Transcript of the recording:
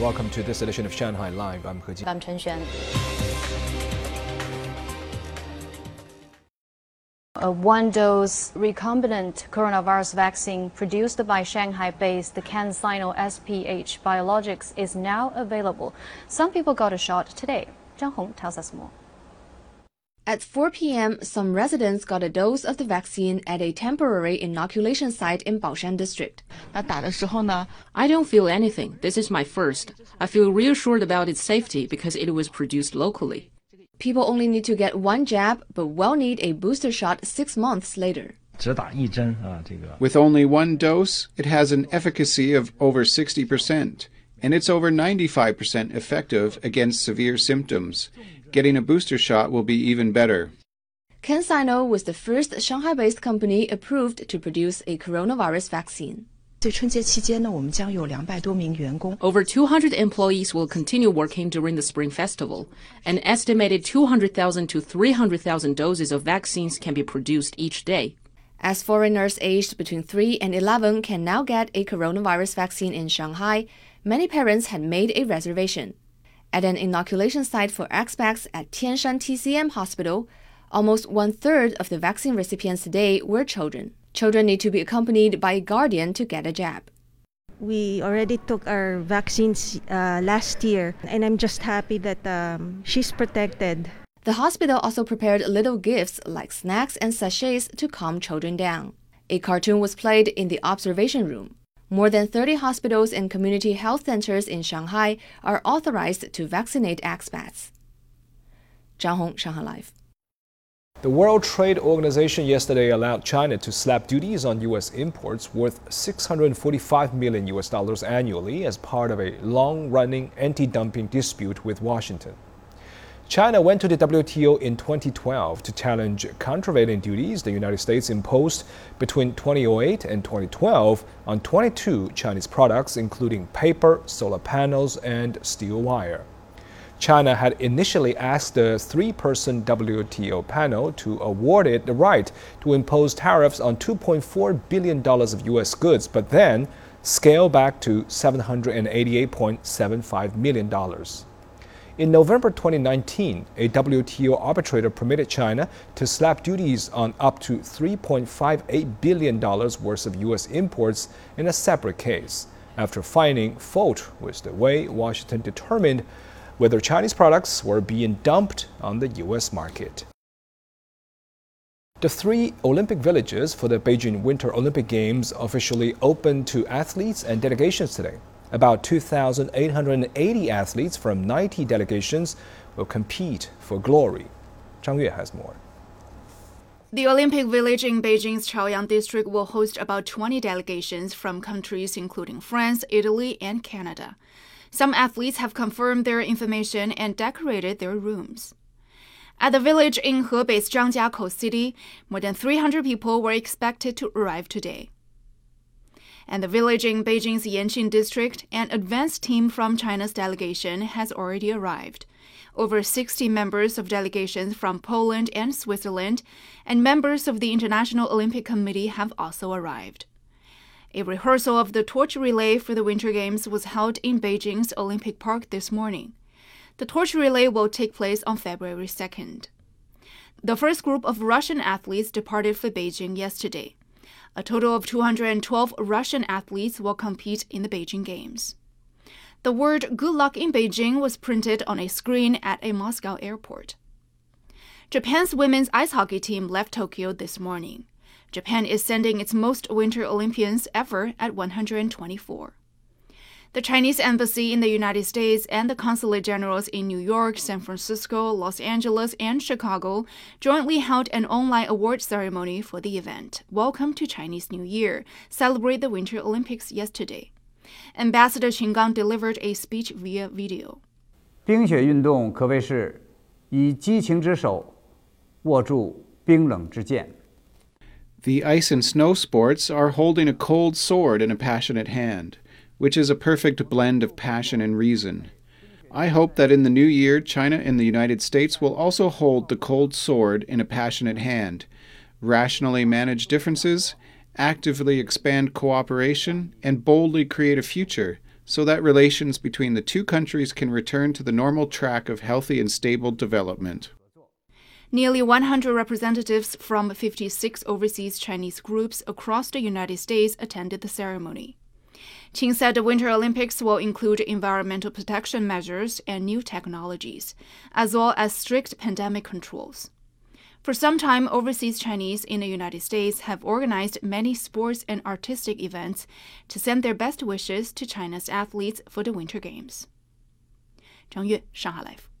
Welcome to this edition of Shanghai Live. I'm He Ji. I'm Chen Xuan. A one-dose recombinant coronavirus vaccine produced by Shanghai-based the CanSino SPH Biologics is now available. Some people got a shot today. Zhang Hong tells us more. At 4 p.m., some residents got a dose of the vaccine at a temporary inoculation site in Baoshan district. I don't feel anything. This is my first. I feel reassured about its safety because it was produced locally. People only need to get one jab, but will need a booster shot six months later. With only one dose, it has an efficacy of over 60%, and it's over 95% effective against severe symptoms. Getting a booster shot will be even better. CanSino was the first Shanghai-based company approved to produce a coronavirus vaccine. Over 200 employees will continue working during the Spring Festival. An estimated 200,000 to 300,000 doses of vaccines can be produced each day. As foreigners aged between 3 and 11 can now get a coronavirus vaccine in Shanghai, many parents had made a reservation. At an inoculation site for expats at Tianshan TCM Hospital, almost one third of the vaccine recipients today were children. Children need to be accompanied by a guardian to get a jab. We already took our vaccines uh, last year, and I'm just happy that um, she's protected. The hospital also prepared little gifts like snacks and sachets to calm children down. A cartoon was played in the observation room. More than 30 hospitals and community health centers in Shanghai are authorized to vaccinate expats. Zhang Hong, Shanghai Live. The World Trade Organization yesterday allowed China to slap duties on U.S. imports worth 645 million U.S. dollars annually as part of a long-running anti-dumping dispute with Washington. China went to the WTO in 2012 to challenge countervailing duties the United States imposed between 2008 and 2012 on 22 Chinese products, including paper, solar panels, and steel wire. China had initially asked the three person WTO panel to award it the right to impose tariffs on $2.4 billion of U.S. goods, but then scaled back to $788.75 million. In November 2019, a WTO arbitrator permitted China to slap duties on up to $3.58 billion worth of U.S. imports in a separate case, after finding fault with the way Washington determined whether Chinese products were being dumped on the U.S. market. The three Olympic villages for the Beijing Winter Olympic Games officially opened to athletes and delegations today. About 2,880 athletes from 90 delegations will compete for glory. Zhang Yue has more. The Olympic Village in Beijing's Chaoyang district will host about 20 delegations from countries including France, Italy, and Canada. Some athletes have confirmed their information and decorated their rooms. At the village in Hebei's Zhangjiakou city, more than 300 people were expected to arrive today and the village in Beijing's Yanqing district, an advance team from China's delegation has already arrived. Over 60 members of delegations from Poland and Switzerland and members of the International Olympic Committee have also arrived. A rehearsal of the torch relay for the Winter Games was held in Beijing's Olympic Park this morning. The torch relay will take place on February 2nd. The first group of Russian athletes departed for Beijing yesterday. A total of 212 Russian athletes will compete in the Beijing Games. The word good luck in Beijing was printed on a screen at a Moscow airport. Japan's women's ice hockey team left Tokyo this morning. Japan is sending its most Winter Olympians ever at 124. The Chinese embassy in the United States and the consulate generals in New York, San Francisco, Los Angeles, and Chicago jointly held an online award ceremony for the event. Welcome to Chinese New Year. Celebrate the Winter Olympics yesterday. Ambassador Qin Gang delivered a speech via video. 冰雪运动可谓是以激情之手握住冰冷之剑。The ice and snow sports are holding a cold sword in a passionate hand which is a perfect blend of passion and reason. I hope that in the new year, China and the United States will also hold the cold sword in a passionate hand, rationally manage differences, actively expand cooperation, and boldly create a future so that relations between the two countries can return to the normal track of healthy and stable development. Nearly 100 representatives from 56 overseas Chinese groups across the United States attended the ceremony. Qin said the Winter Olympics will include environmental protection measures and new technologies, as well as strict pandemic controls. For some time, overseas Chinese in the United States have organized many sports and artistic events to send their best wishes to China's athletes for the Winter Games. 张悦，上海 Live。